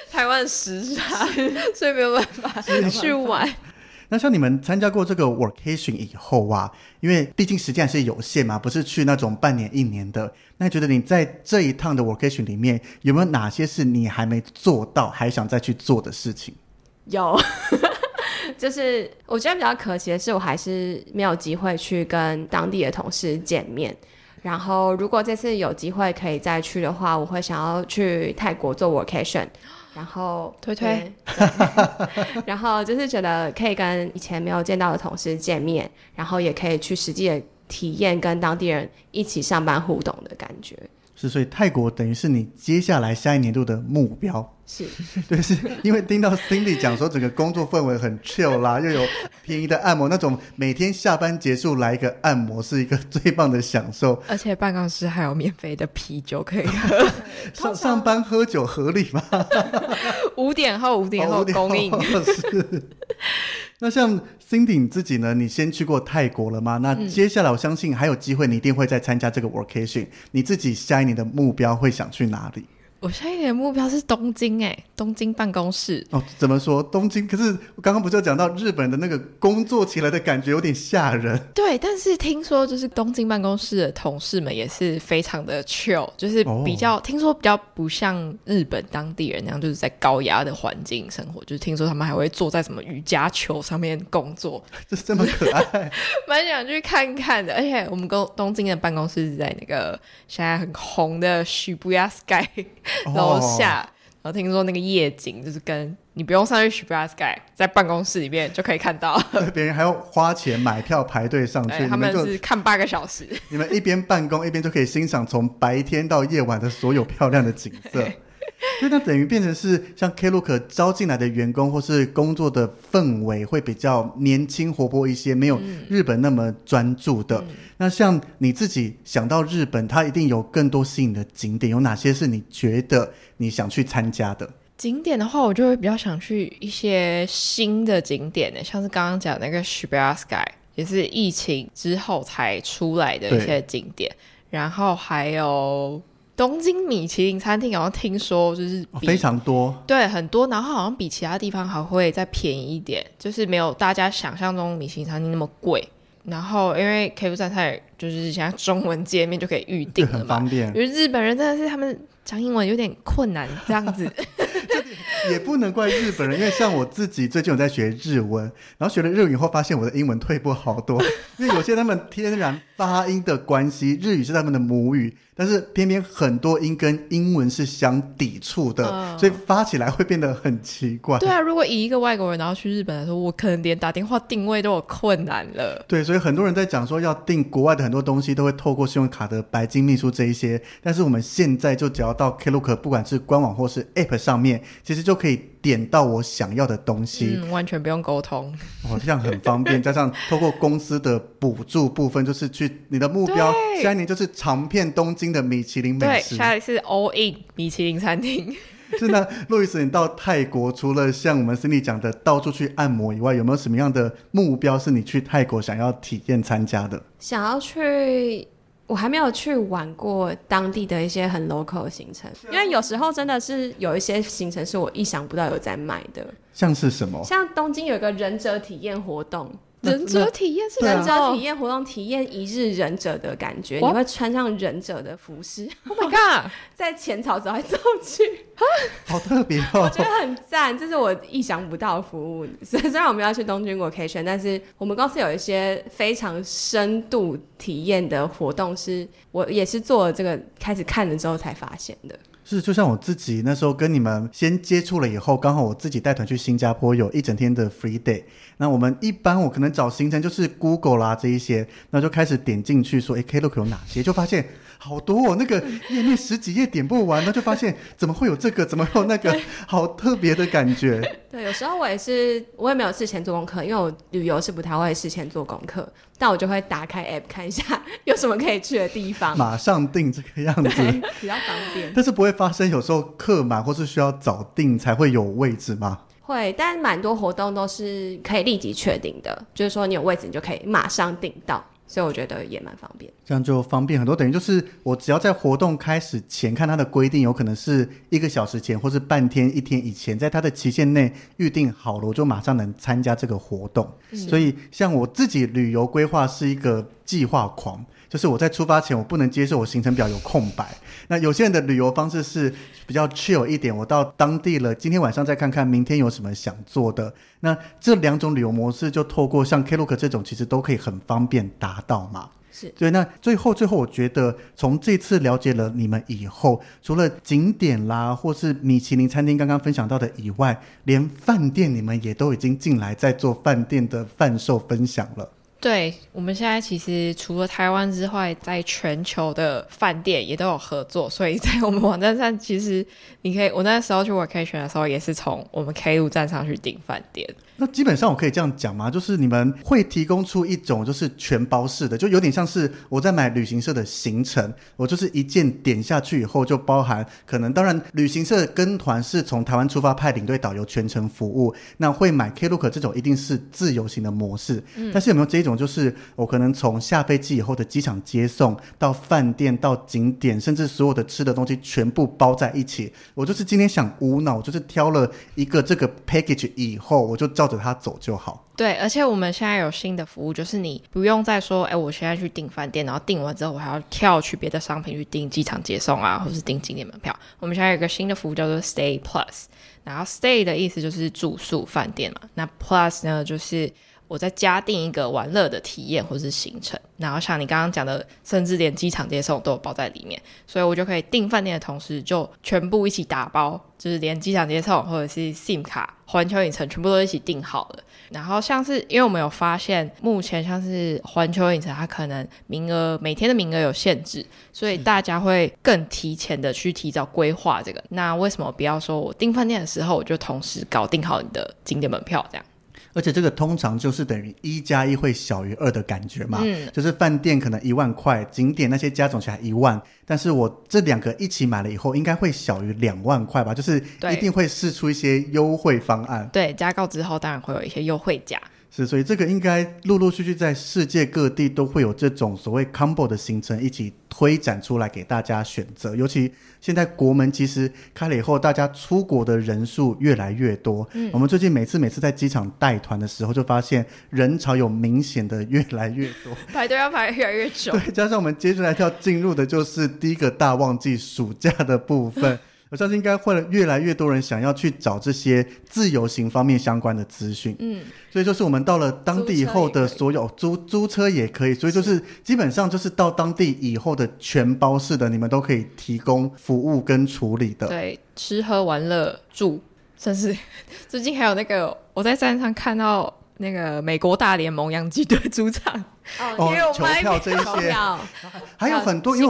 台湾时差，所以没有办法去玩。那像你们参加过这个 workation 以后啊，因为毕竟时间还是有限嘛，不是去那种半年一年的。那觉得你在这一趟的 workation 里面，有没有哪些是你还没做到，还想再去做的事情？有，就是我觉得比较可惜的是，我还是没有机会去跟当地的同事见面。然后，如果这次有机会可以再去的话，我会想要去泰国做 workation。然后推推，然后就是觉得可以跟以前没有见到的同事见面，然后也可以去实际的体验跟当地人一起上班互动的感觉。是，所以泰国等于是你接下来下一年度的目标。是 对，是因为听到 Cindy 讲说整个工作氛围很 chill 啦，又有便宜的按摩，那种每天下班结束来一个按摩是一个最棒的享受。而且办公室还有免费的啤酒可以喝。上上班喝酒合理吗？五点后五点后供应。是。那像 Cindy 你自己呢？你先去过泰国了吗？那接下来我相信还有机会，你一定会再参加这个 workation。你自己下一年的目标会想去哪里？我下一年的目标是东京，哎，东京办公室。哦，怎么说东京？可是我刚刚不是有讲到日本的那个工作起来的感觉有点吓人。对，但是听说就是东京办公室的同事们也是非常的 chill，就是比较、哦、听说比较不像日本当地人那样，就是在高压的环境生活。就是听说他们还会坐在什么瑜伽球上面工作，就是这么可爱，蛮想去看看的。而且我们公东京的办公室是在那个现在很红的 Shibuya Sky。楼下，然后听说那个夜景就是跟你不用上去 Shibuya Sky，在办公室里面就可以看到。别人还要花钱买票排队上去，他们是看八个小时。你们一边办公一边就可以欣赏从白天到夜晚的所有漂亮的景色。对，那等于变成是像 Klook 招进来的员工或是工作的氛围会比较年轻活泼一些，没有日本那么专注的。嗯、那像你自己想到日本，它一定有更多吸引的景点，有哪些是你觉得你想去参加的？景点的话，我就会比较想去一些新的景点呢，像是刚刚讲那个 Shibuya Sky，也是疫情之后才出来的一些景点，然后还有。东京米其林餐厅好像听说就是、哦、非常多，对，很多，然后好像比其他地方还会再便宜一点，就是没有大家想象中米其林餐厅那么贵。然后因为 Klook 餐厅就是现在中文界面就可以预定了嘛，很方便。因为日本人真的是他们讲英文有点困难，这样子。也不能怪日本人，因为像我自己最近有在学日文，然后学了日语以后，发现我的英文退步好多。因为有些他们天然发音的关系，日语是他们的母语，但是偏偏很多音跟英文是相抵触的，嗯、所以发起来会变得很奇怪。对啊，如果以一个外国人然后去日本来说，我可能连打电话定位都有困难了。对，所以很多人在讲说要订国外的很多东西，都会透过信用卡的白金秘书这一些。但是我们现在就只要到 Klook，不管是官网或是 App 上面，其实就可以点到我想要的东西，嗯，完全不用沟通，哦，这样很方便。加上透过公司的补助部分，就是去你的目标，下一年就是尝遍东京的米其林美食。对，下一次 all in 米其林餐厅。是那，路易斯，你到泰国除了像我们 Cindy 讲的到处去按摩以外，有没有什么样的目标是你去泰国想要体验参加的？想要去。我还没有去玩过当地的一些很 local 的行程，因为有时候真的是有一些行程是我意想不到有在卖的。像是什么？像东京有一个忍者体验活动，忍者体验是忍者体验活动，体验一日忍者的感觉，你会穿上忍者的服饰，Oh my god！在浅草走来走去，好特别哦，我觉得很赞，这是我意想不到的服务。虽虽然我们要去东京 vacation，但是我们公司有一些非常深度体验的活动，是我也是做了这个开始看了之后才发现的。是，就像我自己那时候跟你们先接触了以后，刚好我自己带团去新加坡，有一整天的 free day。那我们一般我可能找行程就是 Google 啦这一些，那就开始点进去说，哎，Klook 有哪些？就发现好多哦，那个页面十几页点不完，那就发现怎么会有这个，怎么会有那个，好特别的感觉。对，有时候我也是，我也没有事前做功课，因为我旅游是不太会事前做功课，但我就会打开 app 看一下有什么可以去的地方，马上订这个样子，比较方便。但是不会发生有时候客满或是需要早订才会有位置吗？会，但蛮多活动都是可以立即确定的，就是说你有位置，你就可以马上订到。所以我觉得也蛮方便，这样就方便很多。等于就是我只要在活动开始前看它的规定，有可能是一个小时前，或是半天、一天以前，在它的期限内预定好了，我就马上能参加这个活动。所以像我自己旅游规划是一个计划狂。就是我在出发前，我不能接受我行程表有空白。那有些人的旅游方式是比较 chill 一点，我到当地了，今天晚上再看看明天有什么想做的。那这两种旅游模式，就透过像 Klook 这种，其实都可以很方便达到嘛。是对。那最后，最后我觉得从这次了解了你们以后，除了景点啦，或是米其林餐厅刚刚分享到的以外，连饭店你们也都已经进来在做饭店的贩售分享了。对，我们现在其实除了台湾之外，在全球的饭店也都有合作，所以在我们网站上，其实你可以，我那时候去 vacation 的时候，也是从我们 K 铁路站上去订饭店。那基本上我可以这样讲吗？就是你们会提供出一种就是全包式的，就有点像是我在买旅行社的行程，我就是一键点下去以后就包含可能，当然旅行社跟团是从台湾出发派领队导游全程服务，那会买 Klook 这种一定是自由行的模式。嗯，但是有没有这一种，就是我可能从下飞机以后的机场接送到饭店到景点，甚至所有的吃的东西全部包在一起，我就是今天想无脑就是挑了一个这个 package 以后，我就照。着他走就好。对，而且我们现在有新的服务，就是你不用再说，哎，我现在去订饭店，然后订完之后我还要跳去别的商品去订机场接送啊，或是订景点门票。我们现在有个新的服务叫做 Stay Plus，然后 Stay 的意思就是住宿饭店嘛，那 Plus 呢就是。我再加订一个玩乐的体验或是行程，然后像你刚刚讲的，甚至连机场接送都有包在里面，所以我就可以订饭店的同时就全部一起打包，就是连机场接送或者是 SIM 卡、环球影城全部都一起订好了。然后像是因为我们有发现，目前像是环球影城它可能名额每天的名额有限制，所以大家会更提前的去提早规划这个。那为什么不要说我订饭店的时候我就同时搞定好你的景点门票这样？而且这个通常就是等于一加一会小于二的感觉嘛，嗯，就是饭店可能一万块，景点那些加总起来一万，但是我这两个一起买了以后，应该会小于两万块吧，就是一定会试出一些优惠方案。对，加购之后当然会有一些优惠价。是，所以这个应该陆陆续续在世界各地都会有这种所谓 combo 的行程一起推展出来给大家选择。尤其现在国门其实开了以后，大家出国的人数越来越多。嗯，我们最近每次每次在机场带团的时候，就发现人潮有明显的越来越多，排队要排越来越久。对，加上我们接下来要进入的就是第一个大旺季——暑假的部分。我相信应该会越来越多人想要去找这些自由行方面相关的资讯，嗯，所以就是我们到了当地以后的所有租租车也可以，所以就是基本上就是到当地以后的全包式的，你们都可以提供服务跟处理的。对，吃喝玩乐住，甚至最近还有那个我在站上看到那个美国大联盟洋基队 主场。哦，球票这一些，还有很多，因为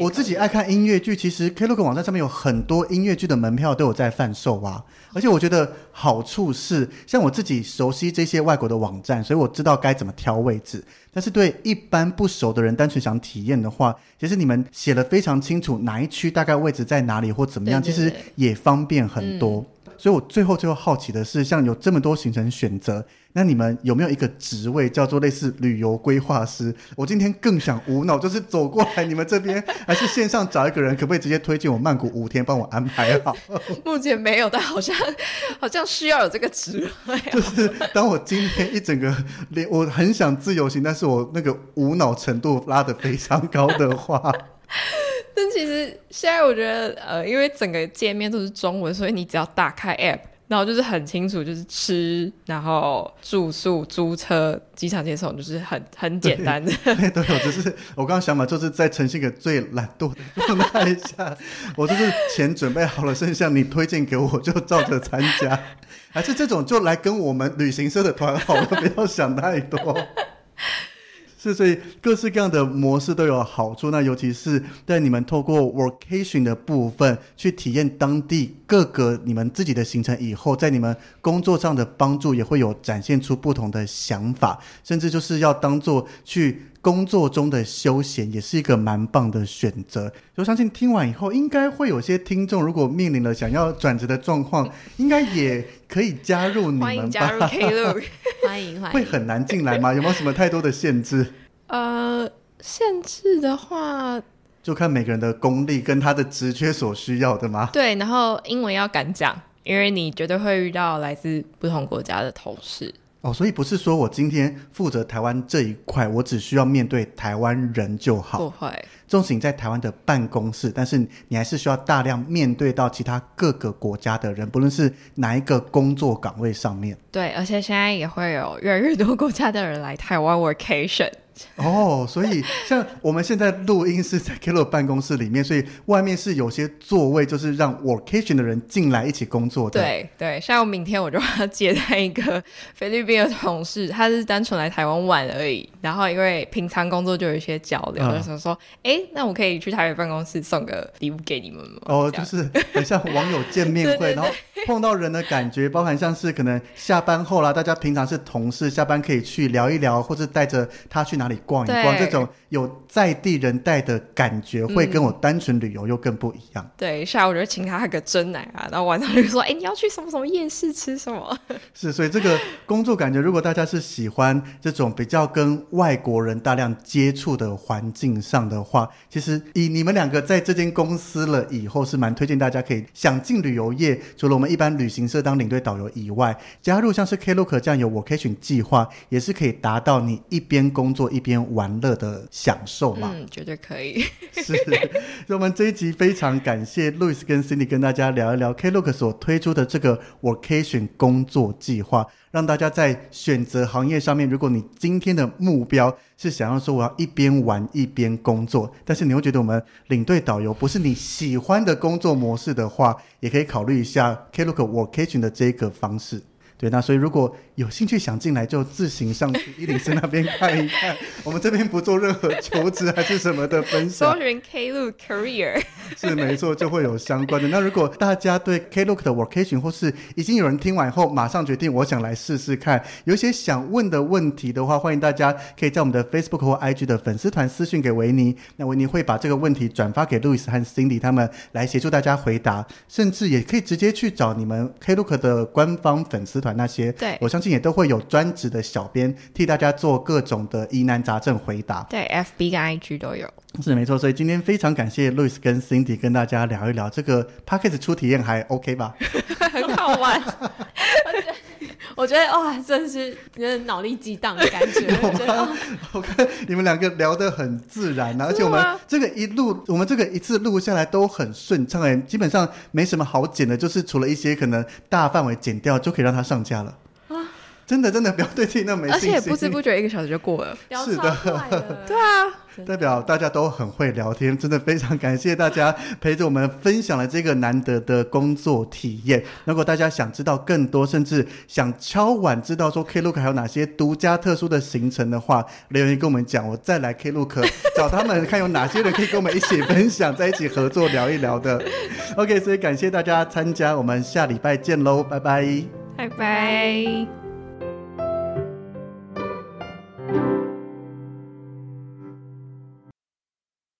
我我自己爱看音乐剧，其实 Klook 网站上面有很多音乐剧的门票都有在贩售啊。而且我觉得好处是，像我自己熟悉这些外国的网站，所以我知道该怎么挑位置。但是对一般不熟的人，单纯想体验的话，其实你们写得非常清楚，哪一区大概位置在哪里或怎么样，其实也方便很多。所以我最后最后好奇的是，像有这么多行程选择。那你们有没有一个职位叫做类似旅游规划师？我今天更想无脑，就是走过来你们这边，还是线上找一个人，可不可以直接推荐我曼谷五天，帮我安排好？目前没有，但好像好像需要有这个职位。就是当我今天一整个连我很想自由行，但是我那个无脑程度拉得非常高的话，但其实现在我觉得，呃，因为整个界面都是中文，所以你只要打开 App。然后就是很清楚，就是吃，然后住宿、租车、机场接送，就是很很简单的。对，都有。只是我刚刚想法，就是在呈现给最懒惰的状态下，我就是钱准备好了，剩下你推荐给我，就照着参加。还是这种，就来跟我们旅行社的团好了，不要想太多。是，所以各式各样的模式都有好处。那尤其是在你们透过 vocation 的部分去体验当地各个你们自己的行程以后，在你们工作上的帮助也会有展现出不同的想法，甚至就是要当做去工作中的休闲，也是一个蛮棒的选择。我相信听完以后，应该会有些听众如果面临了想要转职的状况，应该也可以加入你们吧？欢迎加入 Klook。欢迎欢迎，会很难进来吗？有没有什么太多的限制？呃，限制的话，就看每个人的功力跟他的职缺所需要的吗？对，然后英文要敢讲，因为你绝对会遇到来自不同国家的同事。哦，所以不是说我今天负责台湾这一块，我只需要面对台湾人就好。不会。纵使你在台湾的办公室，但是你还是需要大量面对到其他各个国家的人，不论是哪一个工作岗位上面。对，而且现在也会有越来越多国家的人来台湾 workation。哦，所以像我们现在录音是在 Klook 办公室里面，所以外面是有些座位，就是让 workation 的人进来一起工作的。对对，像我明天我就要接待一个菲律宾的同事，他是单纯来台湾玩而已，然后因为平常工作就有一些交流，嗯、就想说，哎，那我可以去台北办公室送个礼物给你们吗？哦，就是很像网友见面会，然后碰到人的感觉，包含像是可能下班后啦，大家平常是同事，下班可以去聊一聊，或者带着他去哪里逛一逛，这种有在地人带的感觉，会跟我单纯旅游又更不一样。嗯、对，下午就请他喝个真奶啊，然后晚上就说：“哎，你要去什么什么夜市吃什么？” 是，所以这个工作感觉，如果大家是喜欢这种比较跟外国人大量接触的环境上的话，其实以你们两个在这间公司了以后，是蛮推荐大家可以想进旅游业，除了我们一般旅行社当领队导游以外，加入像是 Klook 这样有 workation 计划，也是可以达到你一边工作一边玩乐的享受嘛？嗯，绝对可以。是，所以我们这一集非常感谢 Louis 跟 Cindy 跟大家聊一聊 Klook 所推出的这个 Workation 工作计划，让大家在选择行业上面，如果你今天的目标是想要说我要一边玩一边工作，但是你会觉得我们领队导游不是你喜欢的工作模式的话，也可以考虑一下 Klook Workation 的这个方式。对，那所以如果有兴趣想进来，就自行上去伊林斯那边看一看。我们这边不做任何求职还是什么的分享。搜寻 Klook Career 是没错，就会有相关的。那如果大家对 Klook 的 Vocation，或是已经有人听完以后马上决定我想来试试看，有一些想问的问题的话，欢迎大家可以在我们的 Facebook 或 IG 的粉丝团私讯给维尼。那维尼会把这个问题转发给 Louis 和 Cindy 他们来协助大家回答，甚至也可以直接去找你们 Klook 的官方粉丝团。那些，对，我相信也都会有专职的小编替大家做各种的疑难杂症回答。对，FB 跟 IG 都有，是没错。所以今天非常感谢 Louis 跟 Cindy 跟大家聊一聊这个 Podcast 初体验还 OK 吧？很好玩。我觉得哇，真是有点脑力激荡的感觉。我觉得 我看你们两个聊得很自然，而且我们这个一录，我们这个一次录下来都很顺畅，哎，基本上没什么好剪的，就是除了一些可能大范围剪掉，就可以让它上架了。真的真的不要对自己那么没信心，而且不知不觉一个小时就过了。是的，对啊，代表大家都很会聊天，真的非常感谢大家陪着我们分享了这个难得的工作体验。如果大家想知道更多，甚至想敲碗知道说 Klook 还有哪些独家特殊的行程的话，留言跟我们讲，我再来 Klook 找他们看有哪些人可以跟我们一起分享，在一起合作聊一聊的。OK，所以感谢大家参加，我们下礼拜见喽，拜拜，拜拜。